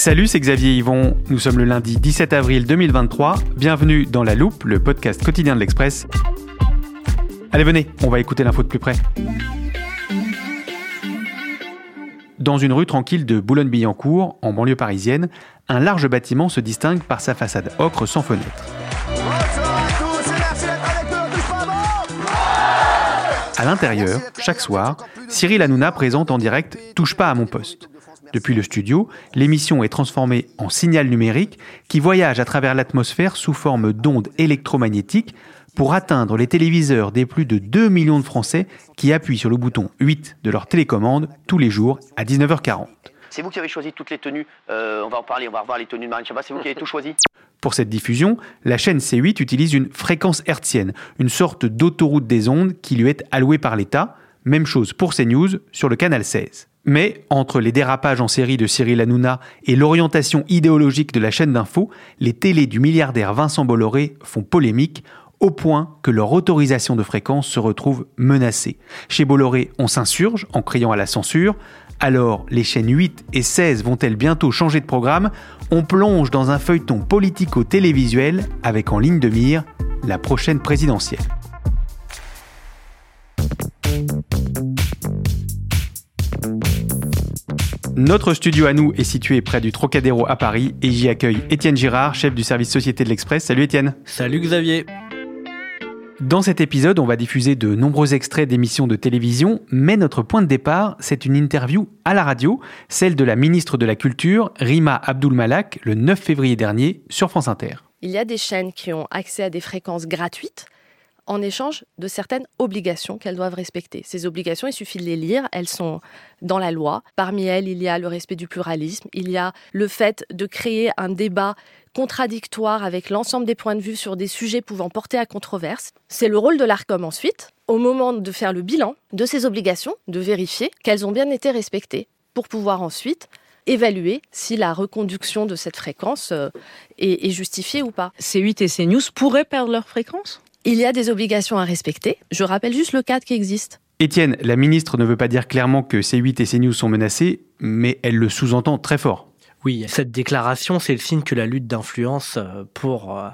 Salut, c'est Xavier Yvon. Nous sommes le lundi 17 avril 2023. Bienvenue dans La Loupe, le podcast quotidien de l'Express. Allez, venez, on va écouter l'info de plus près. Dans une rue tranquille de Boulogne-Billancourt, en banlieue parisienne, un large bâtiment se distingue par sa façade ocre sans fenêtre. À l'intérieur, chaque soir, Cyril Hanouna présente en direct Touche pas à mon poste. Depuis le studio, l'émission est transformée en signal numérique qui voyage à travers l'atmosphère sous forme d'ondes électromagnétiques pour atteindre les téléviseurs des plus de 2 millions de Français qui appuient sur le bouton 8 de leur télécommande tous les jours à 19h40. C'est vous qui avez choisi toutes les tenues. Euh, on va en parler, on va revoir les tenues de Marine Chabat. C'est vous qui avez tout choisi. Pour cette diffusion, la chaîne C8 utilise une fréquence hertzienne, une sorte d'autoroute des ondes qui lui est allouée par l'État. Même chose pour CNews sur le canal 16. Mais entre les dérapages en série de Cyril Hanouna et l'orientation idéologique de la chaîne d'info, les télés du milliardaire Vincent Bolloré font polémique au point que leur autorisation de fréquence se retrouve menacée. Chez Bolloré, on s'insurge en criant à la censure. Alors, les chaînes 8 et 16 vont-elles bientôt changer de programme? On plonge dans un feuilleton politico-télévisuel avec en ligne de mire la prochaine présidentielle. Notre studio à nous est situé près du Trocadéro à Paris et j'y accueille Étienne Girard, chef du service Société de l'Express. Salut Étienne. Salut Xavier. Dans cet épisode, on va diffuser de nombreux extraits d'émissions de télévision, mais notre point de départ, c'est une interview à la radio, celle de la ministre de la Culture, Rima Abdul-Malak, le 9 février dernier, sur France Inter. Il y a des chaînes qui ont accès à des fréquences gratuites en échange de certaines obligations qu'elles doivent respecter. Ces obligations, il suffit de les lire, elles sont dans la loi. Parmi elles, il y a le respect du pluralisme, il y a le fait de créer un débat contradictoire avec l'ensemble des points de vue sur des sujets pouvant porter à controverse. C'est le rôle de l'ARCOM ensuite, au moment de faire le bilan de ces obligations, de vérifier qu'elles ont bien été respectées, pour pouvoir ensuite évaluer si la reconduction de cette fréquence euh, est, est justifiée ou pas. C8 et CNews pourraient perdre leur fréquence? Il y a des obligations à respecter. Je rappelle juste le cadre qui existe. Étienne, la ministre ne veut pas dire clairement que C8 et CNews sont menacés, mais elle le sous-entend très fort. Oui, cette déclaration, c'est le signe que la lutte d'influence euh, pour euh,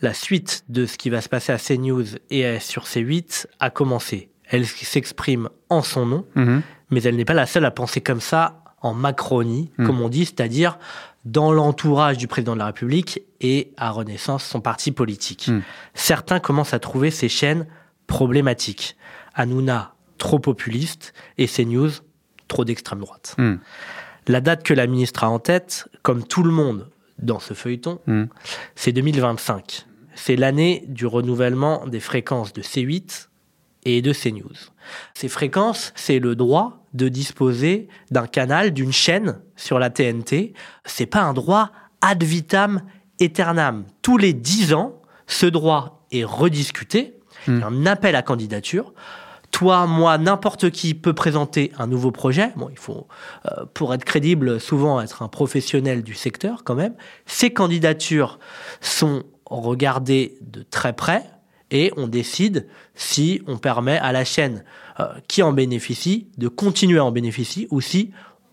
la suite de ce qui va se passer à CNews et sur C8 a commencé. Elle s'exprime en son nom, Mhm. mais elle n'est pas la seule à penser comme ça en Macronie, Mhm. comme on dit, c'est-à-dire dans l'entourage du président de la République et à Renaissance, son parti politique. Mhm. Certains commencent à trouver ces chaînes problématiques. Hanouna, trop populiste, et CNews, trop d'extrême droite. Mhm. La date que la ministre a en tête, comme tout le monde dans ce feuilleton, Mhm. c'est 2025. C'est l'année du renouvellement des fréquences de C8 et de CNews. Ces fréquences, c'est le droit de disposer d'un canal, d'une chaîne sur la TNT. C'est pas un droit ad vitam aeternam. Tous les 10 ans, ce droit est rediscuté. A un appel à candidature. Toi, moi, n'importe qui peut présenter un nouveau projet. Bon, il faut, euh, pour être crédible, souvent être un professionnel du secteur quand même. Ces candidatures sont regardées de très près et on décide si on permet à la chaîne euh, qui en bénéficie de continuer à en bénéficier ou si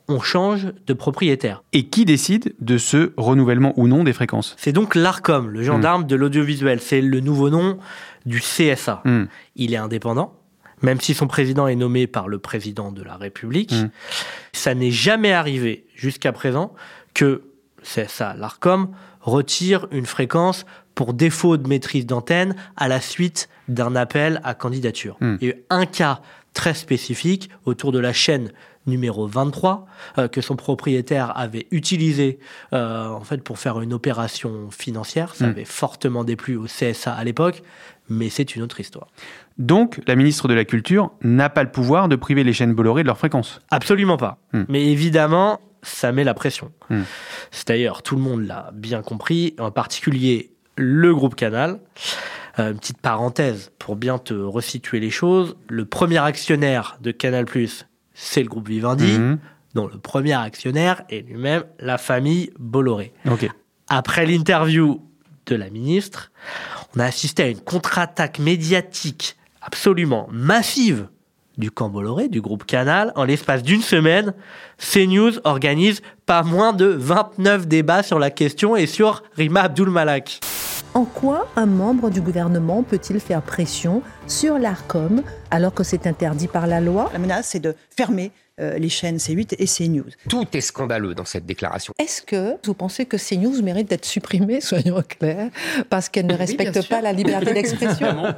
on change de propriétaire. Et qui décide de ce renouvellement ou non des fréquences? C'est donc l'ARCOM, le gendarme de l'audiovisuel. C'est le nouveau nom du CSA. Hmm. Il est indépendant, même si son président est nommé par le président de la République. Mm. Ça n'est jamais arrivé jusqu'à présent que CSA, l'ARCOM, retire une fréquence pour défaut de maîtrise d'antenne à la suite d'un appel à candidature. Il y a eu un cas très spécifique autour de la chaîne numéro 23 euh, que son propriétaire avait utilisé euh, en fait pour faire une opération financière. Ça Mm. avait fortement déplu au CSA à l'époque, mais c'est une autre histoire. Donc, la ministre de la Culture n'a pas le pouvoir de priver les chaînes Bolloré de leurs fréquences. Absolument pas. Hmm. Mais évidemment, ça met la pression. Hmm. C'est d'ailleurs, tout le monde l'a bien compris, en particulier le groupe Canal. Euh, une petite parenthèse pour bien te resituer les choses. Le premier actionnaire de Canal+, c'est le groupe Vivendi, Mhm. dont le premier actionnaire est lui-même la famille Bolloré. Après l'interview de la ministre, on a assisté à une contre-attaque médiatique absolument massive du camp Bolloré, du groupe Canal. En l'espace d'une semaine, CNews organise pas moins de 29 débats sur la question et sur Rima Abdul Malak. En quoi un membre du gouvernement peut-il faire pression sur l'ARCOM alors que c'est interdit par la loi? La menace, c'est de fermer euh, les chaînes C8 et CNews. Tout est scandaleux dans cette déclaration. Est-ce que vous pensez que CNews mérite d'être supprimée, soyons clairs, parce qu'elle ne respecte pas la liberté d'expression?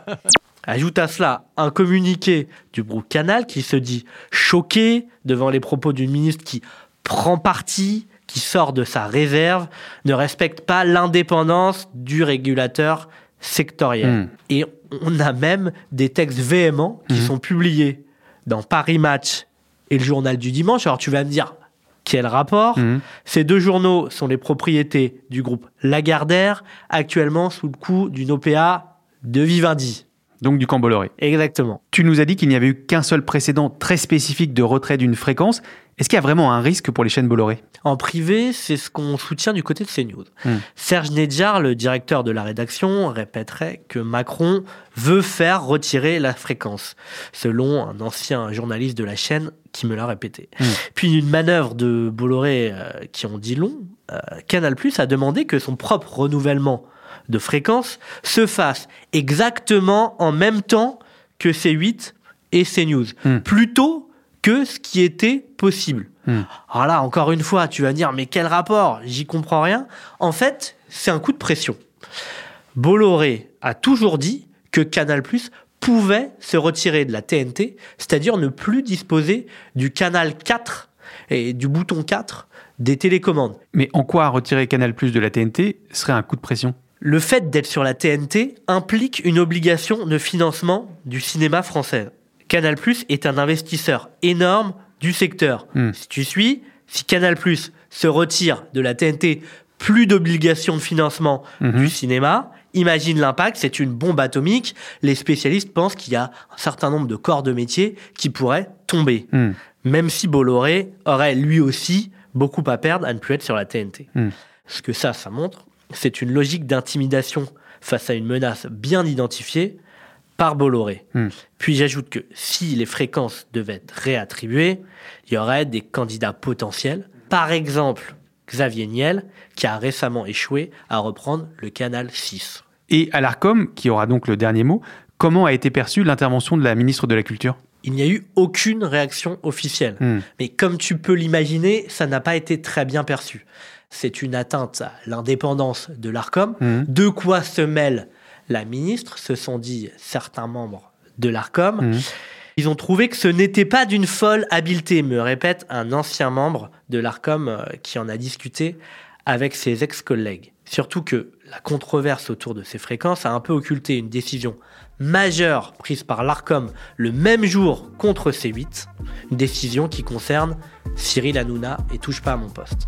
Ajoute à cela un communiqué du groupe Canal qui se dit choqué devant les propos d'une ministre qui prend parti, qui sort de sa réserve, ne respecte pas l'indépendance du régulateur sectoriel. Hmm. Et on a même des textes véhéments qui sont publiés dans Paris Match et le journal du dimanche. Alors tu vas me dire, quel rapport Mhm. Ces deux journaux sont les propriétés du groupe Lagardère, actuellement sous le coup d'une OPA de Vivendi. Donc du camp Bolloré. Exactement. Tu nous as dit qu'il n'y avait eu qu'un seul précédent très spécifique de retrait d'une fréquence. Est-ce qu'il y a vraiment un risque pour les chaînes Bolloré? En privé, c'est ce qu'on soutient du côté de CNews. Hmm. Serge Nedjar, le directeur de la rédaction, répéterait que Macron veut faire retirer la fréquence, selon un ancien journaliste de la chaîne qui me l'a répété. Hmm. Puis une manœuvre de Bolloré euh, qui en dit long, euh, Canal+ a demandé que son propre renouvellement de fréquence se fasse exactement en même temps que C8 et CNews, Hmm. plutôt que ce qui était possible. Hmm. Alors là, encore une fois, tu vas dire, mais quel rapport? J'y comprends rien. En fait, c'est un coup de pression. Bolloré a toujours dit que Canal+ pouvait se retirer de la TNT, c'est-à-dire ne plus disposer du canal 4 et du bouton 4 des télécommandes. Mais en quoi retirer Canal Plus de la TNT serait un coup de pression? Le fait d'être sur la TNT implique une obligation de financement du cinéma français. Canal+ est un investisseur énorme du secteur. Hmm. Si tu suis, si Canal+ se retire de la TNT, plus d'obligation de financement Mhm. du cinéma, imagine l'impact, c'est une bombe atomique. Les spécialistes pensent qu'il y a un certain nombre de corps de métier qui pourraient tomber. Hmm. Même si Bolloré aurait lui aussi beaucoup à perdre à ne plus être sur la TNT. Hmm. Ce que ça, ça montre, c'est une logique d'intimidation face à une menace bien identifiée par Bolloré. Hmm. Puis j'ajoute que si les fréquences devaient être réattribuées, il y aurait des candidats potentiels. Par exemple, Xavier Niel, qui a récemment échoué à reprendre le canal 6. Et à l'ARCOM, qui aura donc le dernier mot, comment a été perçue l'intervention de la ministre de la Culture? Il n'y a eu aucune réaction officielle. Hmm. Mais comme tu peux l'imaginer, ça n'a pas été très bien perçu. C'est une atteinte à l'indépendance de l'ARCOM. Mhm. De quoi se mêle la ministre, se sont dit certains membres de l'ARCOM. Mhm. Ils ont trouvé que ce n'était pas d'une folle habileté, me répète un ancien membre de l'ARCOM euh, qui en a discuté avec ses ex-collègues. Surtout que la controverse autour de ces fréquences a un peu occulté une décision majeure prise par l'ARCOM le même jour contre C8, une décision qui concerne Cyril Hanouna et touche pas à mon poste.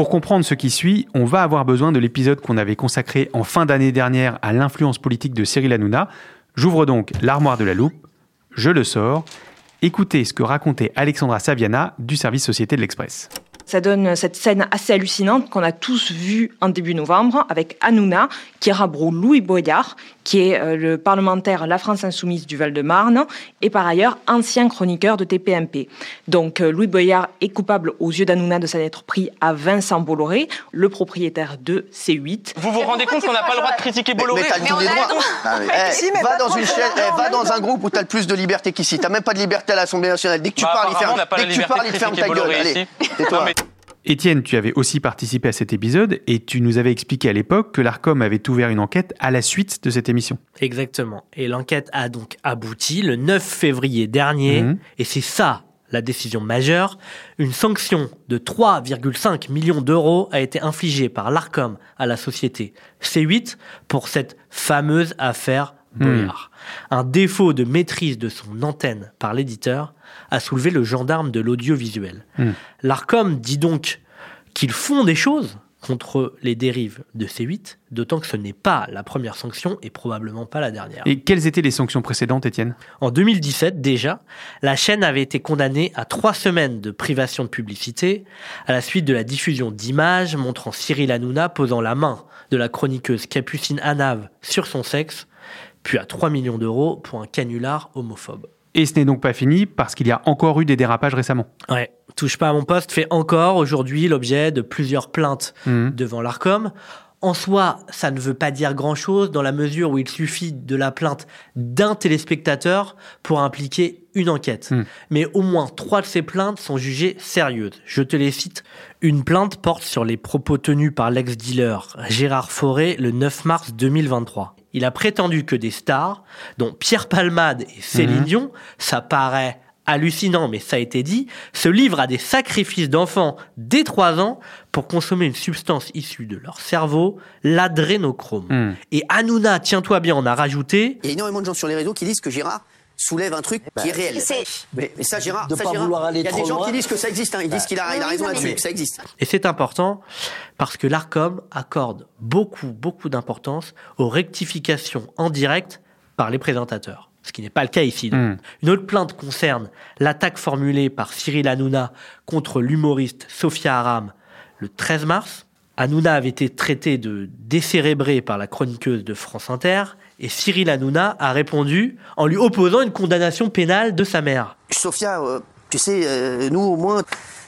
Pour comprendre ce qui suit, on va avoir besoin de l'épisode qu'on avait consacré en fin d'année dernière à l'influence politique de Cyril Hanouna. J'ouvre donc l'armoire de la loupe, je le sors. Écoutez ce que racontait Alexandra Saviana du service Société de l'Express. Ça donne cette scène assez hallucinante qu'on a tous vue en début novembre avec Hanouna qui rabroue Louis Boyard, qui est euh, le parlementaire La France Insoumise du Val-de-Marne et par ailleurs ancien chroniqueur de TPMP. Donc euh, Louis Boyard est coupable aux yeux d'Hanouna de s'en être pris à Vincent Bolloré, le propriétaire de C8. Vous vous rendez compte qu'on n'a pas le droit de critiquer Bolloré Mais, mais t'as mais, Si, mais va dans une chaîne, eh, va dans un groupe où t'as le plus de liberté qu'ici. T'as même pas de liberté à l'Assemblée nationale. Dès que tu Bah, parles, il ferme. Dès que tu parles, de il ferme ta gueule. Allez, tais-toi. Étienne, tu avais aussi participé à cet épisode et tu nous avais expliqué à l'époque que l'ARCOM avait ouvert une enquête à la suite de cette émission. Exactement. Et l'enquête a donc abouti le 9 février dernier. Mhm. Et c'est ça la décision majeure. Une sanction de 3,5 millions d'euros a été infligée par l'ARCOM à la société C8 pour cette fameuse affaire Boyard. Un défaut de maîtrise de son antenne par l'éditeur a soulevé le gendarme de l'audiovisuel. Mhm. L'ARCOM dit donc qu'ils font des choses contre les dérives de C8, d'autant que ce n'est pas la première sanction et probablement pas la dernière. Et quelles étaient les sanctions précédentes, Étienne? En 2017, déjà, la chaîne avait été condamnée à trois semaines de privation de publicité à la suite de la diffusion d'images montrant Cyril Hanouna posant la main de la chroniqueuse Capucine Hanave sur son sexe, puis à 3 millions d'euros pour un canular homophobe. Et ce n'est donc pas fini parce qu'il y a encore eu des dérapages récemment. Ouais, touche pas à mon poste fait encore aujourd'hui l'objet de plusieurs plaintes Mhm. devant l'ARCOM. En soi, ça ne veut pas dire grand-chose dans la mesure où il suffit de la plainte d'un téléspectateur pour impliquer une enquête. Hmm. Mais au moins trois de ces plaintes sont jugées sérieuses. Je te les cite. Une plainte porte sur les propos tenus par l'ex-dealer Gérard Fauré le 9 mars 2023. Il a prétendu que des stars, dont Pierre Palmade et Céline Mhm. Dion, ça paraît hallucinant, mais ça a été dit, se livrent à des sacrifices d'enfants dès 3 ans pour consommer une substance issue de leur cerveau, l'adrénochrome. Hmm. Et Hanouna, tiens-toi bien, on a rajouté, Il y a énormément de gens sur les réseaux qui disent que Gérard soulève un truc qui est réel. Mais, mais ça, Gérard, de ça, pas Gérard, vouloir aller il y a des gens loin. qui disent que ça existe. hein. Ils disent qu'il a, il a raison là-dessus, que ça existe. et c'est important parce que l'ARCOM accorde beaucoup, beaucoup d'importance aux rectifications en direct par les présentateurs. Ce qui n'est pas le cas ici. Hmm. Une autre plainte concerne l'attaque formulée par Cyril Hanouna contre l'humoriste Sophia Aram le 13 mars. Hanouna avait été traité de décérébré par la chroniqueuse de France Inter et Cyril Hanouna a répondu en lui opposant une condamnation pénale de sa mère. Sophia, euh, tu sais, euh, nous au moins,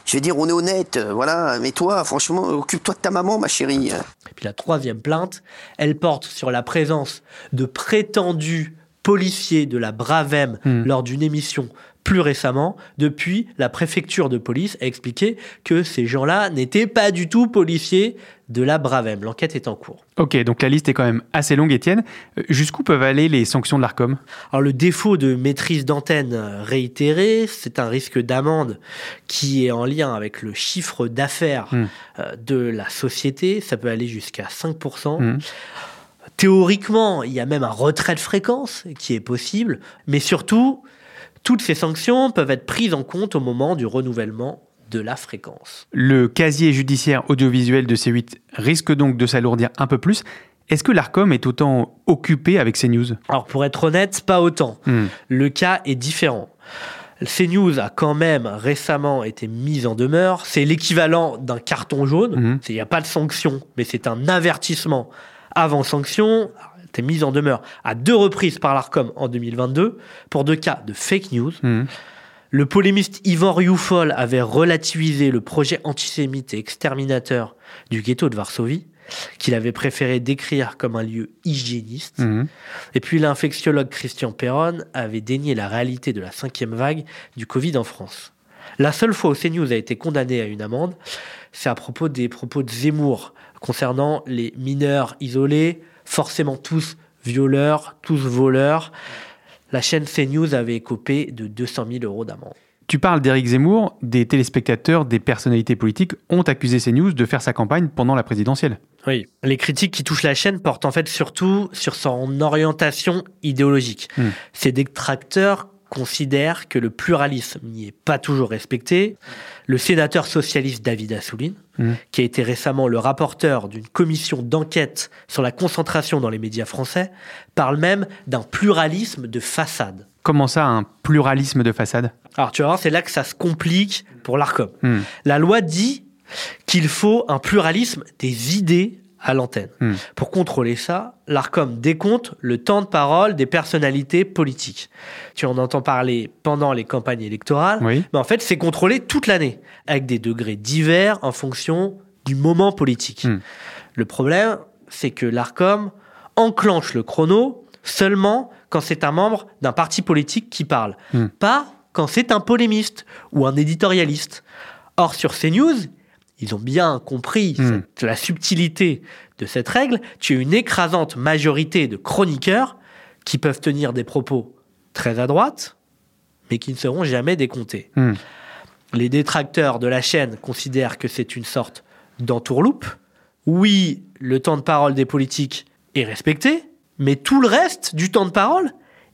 je vais dire, on est honnête, euh, voilà. Mais toi, franchement, occupe-toi de ta maman, ma chérie. Et puis la troisième plainte, elle porte sur la présence de prétendus policiers de la Bravem Hmm. lors d'une émission plus récemment. Depuis, la préfecture de police a expliqué que ces gens-là n'étaient pas du tout policiers de la Bravem. L'enquête est en cours. Ok, donc la liste est quand même assez longue, Étienne. Euh, Jusqu'où peuvent aller les sanctions de l'ARCOM? Alors le défaut de maîtrise d'antenne euh, réitéré, c'est un risque d'amende qui est en lien avec le chiffre d'affaires Hmm. euh, de la société. Ça peut aller jusqu'à 5%. Hmm. Théoriquement, il y a même un retrait de fréquence qui est possible, mais surtout, toutes ces sanctions peuvent être prises en compte au moment du renouvellement de la fréquence. Le casier judiciaire audiovisuel de C8 risque donc de s'alourdir un peu plus. Est-ce que l'ARCOM est autant occupé avec ces news? Alors pour être honnête, pas autant. Hmm. Le cas est différent. CNews a quand même récemment été mise en demeure. C'est l'équivalent d'un carton jaune. Mhm. Il n'y a pas de sanction, mais c'est un avertissement avant sanction. T'es mise en demeure à deux reprises par l'ARCOM en 2022 pour deux cas de fake news. Hmm. Le polémiste Yvan Rioufol avait relativisé le projet antisémite et exterminateur du ghetto de Varsovie, qu'il avait préféré décrire comme un lieu hygiéniste. Mhm. Et puis l'infectiologue Christian Perron avait dénié la réalité de la cinquième vague du Covid en France. La seule fois où CNews a été condamné à une amende, c'est à propos des propos de Zemmour concernant les mineurs isolés, forcément tous violeurs, tous voleurs. La chaîne CNews avait écopé de 200 000 euros d'amende. Tu parles d'Éric Zemmour, des téléspectateurs, des personnalités politiques ont accusé CNews de faire sa campagne pendant la présidentielle. Oui, les critiques qui touchent la chaîne portent en fait surtout sur son orientation idéologique. Hmm. Ces détracteurs considèrent que le pluralisme n'y est pas toujours respecté. Le sénateur socialiste David Assouline, Hmm. qui a été récemment le rapporteur d'une commission d'enquête sur la concentration dans les médias français, parle même d'un pluralisme de façade. Comment ça, un pluralisme de façade? Alors tu vas voir, c'est là que ça se complique pour l'ARCOM. Hmm. La loi dit qu'il faut un pluralisme des idées à l'antenne. Hmm. Pour contrôler ça, l'ARCOM décompte le temps de parole des personnalités politiques. Tu en entends parler pendant les campagnes électorales, Oui. mais en fait, c'est contrôlé toute l'année, avec des degrés divers en fonction du moment politique. Hmm. Le problème, c'est que l'ARCOM enclenche le chrono seulement quand c'est un membre d'un parti politique qui parle, Hmm. pas quand c'est un polémiste ou un éditorialiste. Or, sur CNews, ils ont bien compris Hmm. cette- la subtilité de cette règle. Tu as une écrasante majorité de chroniqueurs qui peuvent tenir des propos très à droite, mais qui ne seront jamais décomptés. Hmm. Les détracteurs de la chaîne considèrent que c'est une sorte d'entourloupe. Oui, le temps de parole des politiques est respecté, mais tout le reste du temps de parole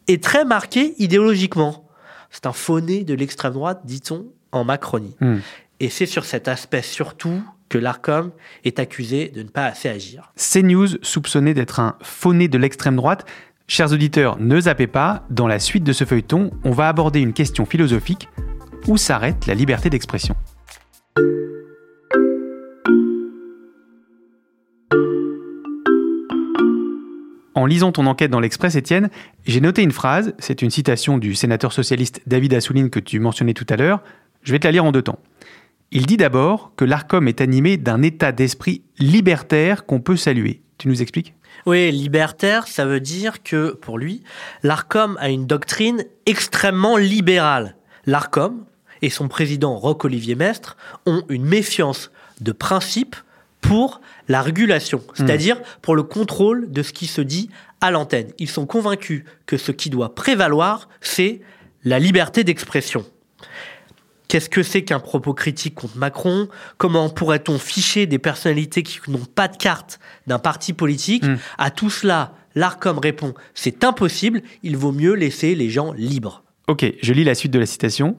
est très marqué idéologiquement. C'est un fauné de l'extrême droite, dit-on, en Macronie. Hmm. Et c'est sur cet aspect surtout que l'ARCOM est accusé de ne pas assez agir. CNews soupçonné d'être un fauné de l'extrême droite. Chers auditeurs, ne zappez pas, dans la suite de ce feuilleton, on va aborder une question philosophique. Où s'arrête la liberté d'expression? En lisant ton enquête dans l'Express, Étienne, j'ai noté une phrase, c'est une citation du sénateur socialiste David Assouline que tu mentionnais tout à l'heure, je vais te la lire en deux temps. Il dit d'abord que l'ARCOM est animé d'un état d'esprit libertaire qu'on peut saluer. Tu nous expliques? Oui, libertaire, ça veut dire que, pour lui, l'ARCOM a une doctrine extrêmement libérale. L'ARCOM et son président Roch-Olivier Mestre ont une méfiance de principe pour la régulation, c'est-à-dire pour le contrôle de ce qui se dit à l'antenne. Ils sont convaincus que ce qui doit prévaloir, c'est la liberté d'expression. Qu'est-ce que c'est qu'un propos critique contre Macron? Comment pourrait-on ficher des personnalités qui n'ont pas de carte d'un parti politique? À tout cela, l'ARCOM répond c'est impossible, il vaut mieux laisser les gens libres. Ok, je lis la suite de la citation.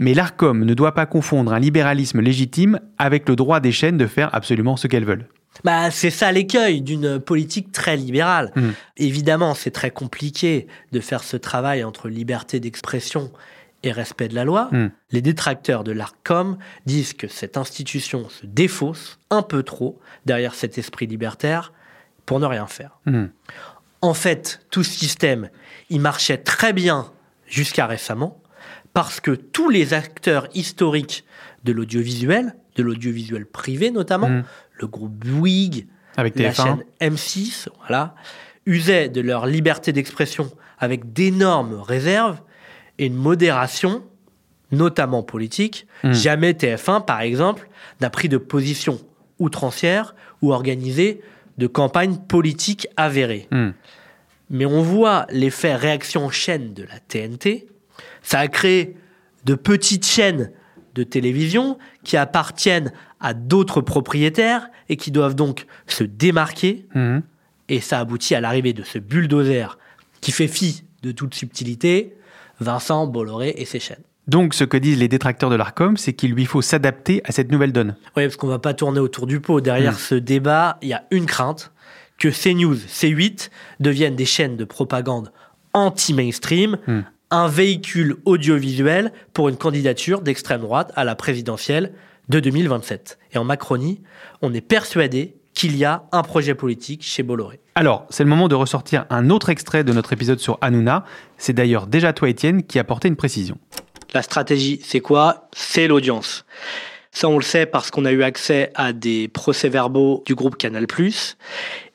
Mais l'ARCOM ne doit pas confondre un libéralisme légitime avec le droit des chaînes de faire absolument ce qu'elles veulent. Bah, c'est ça l'écueil d'une politique très libérale. Mm. Évidemment, c'est très compliqué de faire ce travail entre liberté d'expression et respect de la loi. Mm. Les détracteurs de l'ARCOM disent que cette institution se défausse un peu trop derrière cet esprit libertaire pour ne rien faire. Hmm. En fait, tout ce système, il marchait très bien jusqu'à récemment parce que tous les acteurs historiques de l'audiovisuel, de l'audiovisuel privé notamment, Mm. le groupe Bouygues, Avec la TF1. chaîne M6, voilà, usaient de leur liberté d'expression avec d'énormes réserves et une modération, notamment politique. Mm. Jamais TF1, par exemple, n'a pris de position outrancière ou organisé de campagnes politiques avérées. Hmm. Mais on voit l'effet réaction en chaîne de la TNT. Ça a créé de petites chaînes de télévision qui appartiennent à d'autres propriétaires et qui doivent donc se démarquer. Mhm. Et ça aboutit à l'arrivée de ce bulldozer qui fait fi de toute subtilité, Vincent Bolloré et ses chaînes. Donc, ce que disent les détracteurs de l'ARCOM, c'est qu'il lui faut s'adapter à cette nouvelle donne. Oui, parce qu'on va pas tourner autour du pot. Derrière Mm. ce débat, il y a une crainte que CNews, C8 deviennent des chaînes de propagande anti-mainstream, Mm. un véhicule audiovisuel pour une candidature d'extrême droite à la présidentielle de 2027. Et en Macronie, on est persuadé qu'il y a un projet politique chez Bolloré. Alors, c'est le moment de ressortir un autre extrait de notre épisode sur Hanouna. C'est d'ailleurs déjà toi, Étienne, qui apportait une précision. La stratégie, c'est quoi? C'est l'audience. Ça, on le sait parce qu'on a eu accès à des procès-verbaux du groupe Canal+.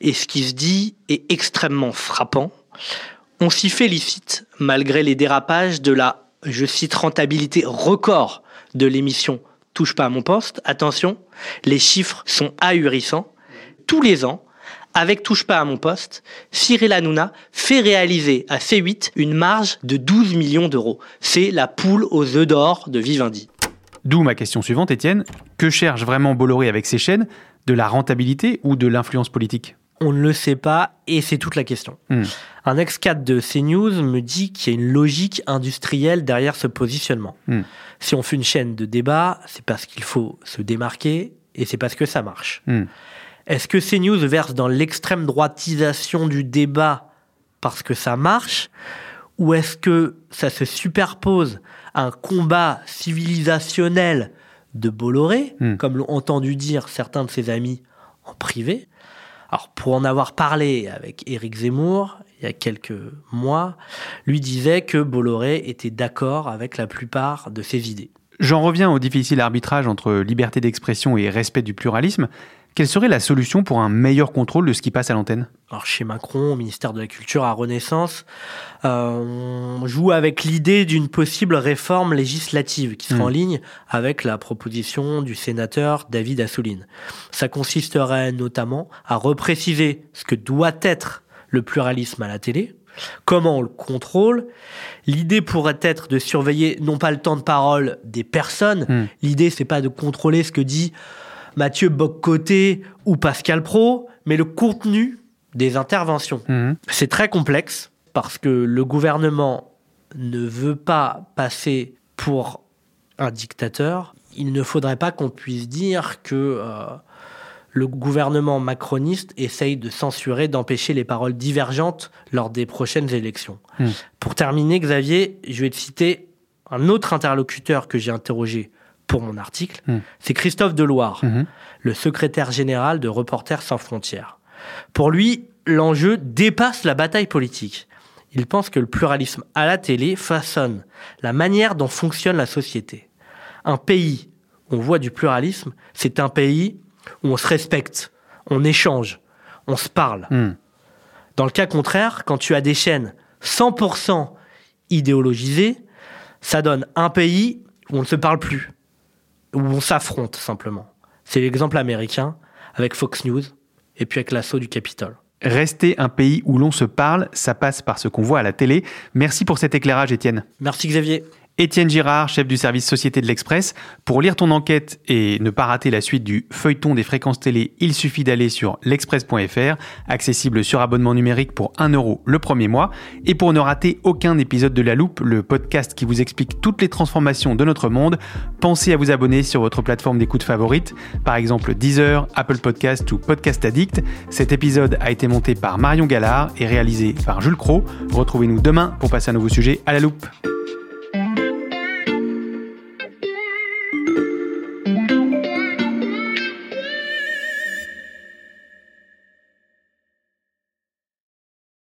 Et ce qui se dit est extrêmement frappant. On s'y félicite malgré les dérapages de la, je cite, rentabilité record de l'émission Touche pas à mon poste. Attention, les chiffres sont ahurissants. Tous les ans, Avec Touche pas à mon poste, Cyril Hanouna fait réaliser à C8 une marge de 12 millions d'euros. C'est la poule aux œufs d'or de Vivendi. D'où ma question suivante, Étienne. Que cherche vraiment Bolloré avec ses chaînes? De la rentabilité ou de l'influence politique? On ne le sait pas et c'est toute la question. Hmm. Un ex-cadre de CNews me dit qu'il y a une logique industrielle derrière ce positionnement. Hmm. Si on fait une chaîne de débat, c'est parce qu'il faut se démarquer et c'est parce que ça marche. Hmm. Est-ce que CNews verse dans l'extrême droitisation du débat parce que ça marche Ou est-ce que ça se superpose à un combat civilisationnel de Bolloré, Hmm. comme l'ont entendu dire certains de ses amis en privé? Alors, pour en avoir parlé avec Éric Zemmour il y a quelques mois, lui disait que Bolloré était d'accord avec la plupart de ses idées. J'en reviens au difficile arbitrage entre liberté d'expression et respect du pluralisme. Quelle serait la solution pour un meilleur contrôle de ce qui passe à l'antenne? Alors chez Macron, au ministère de la Culture à Renaissance, euh, on joue avec l'idée d'une possible réforme législative qui sera Mm. en ligne avec la proposition du sénateur David Assouline. Ça consisterait notamment à repréciser ce que doit être le pluralisme à la télé, comment on le contrôle. L'idée pourrait être de surveiller non pas le temps de parole des personnes, Mm. l'idée c'est pas de contrôler ce que dit Mathieu Boccoté ou Pascal Pro, mais le contenu des interventions. Mhm. C'est très complexe parce que le gouvernement ne veut pas passer pour un dictateur. Il ne faudrait pas qu'on puisse dire que euh, le gouvernement macroniste essaye de censurer, d'empêcher les paroles divergentes lors des prochaines élections. Mm. Pour terminer, Xavier, je vais te citer un autre interlocuteur que j'ai interrogé pour mon article. Mm. C'est Christophe Deloire, Mhm. le secrétaire général de Reporters sans frontières. Pour lui, l'enjeu dépasse la bataille politique. Il pense que le pluralisme à la télé façonne la manière dont fonctionne la société. Un pays où on voit du pluralisme, c'est un pays où on se respecte, on échange, on se parle. Hmm. Dans le cas contraire, quand tu as des chaînes 100% idéologisées, ça donne un pays où on ne se parle plus, où on s'affronte simplement. C'est l'exemple américain avec Fox News et puis avec l'assaut du Capitole. Rester un pays où l'on se parle, ça passe par ce qu'on voit à la télé. Merci pour cet éclairage, Étienne. Merci Xavier. Étienne Girard, chef du service Société de l'Express. Pour lire ton enquête et ne pas rater la suite du feuilleton des fréquences télé, il suffit d'aller sur l'express.fr, accessible sur abonnement numérique pour 1 euro le premier mois. Et pour ne rater aucun épisode de La Loupe, le podcast qui vous explique toutes les transformations de notre monde, pensez à vous abonner sur votre plateforme d'écoute favorite, par exemple Deezer, Apple Podcast ou Podcast Addict. Cet épisode a été monté par Marion Gallard et réalisé par Jules Cro. Retrouvez-nous demain pour passer un nouveau sujet à La Loupe.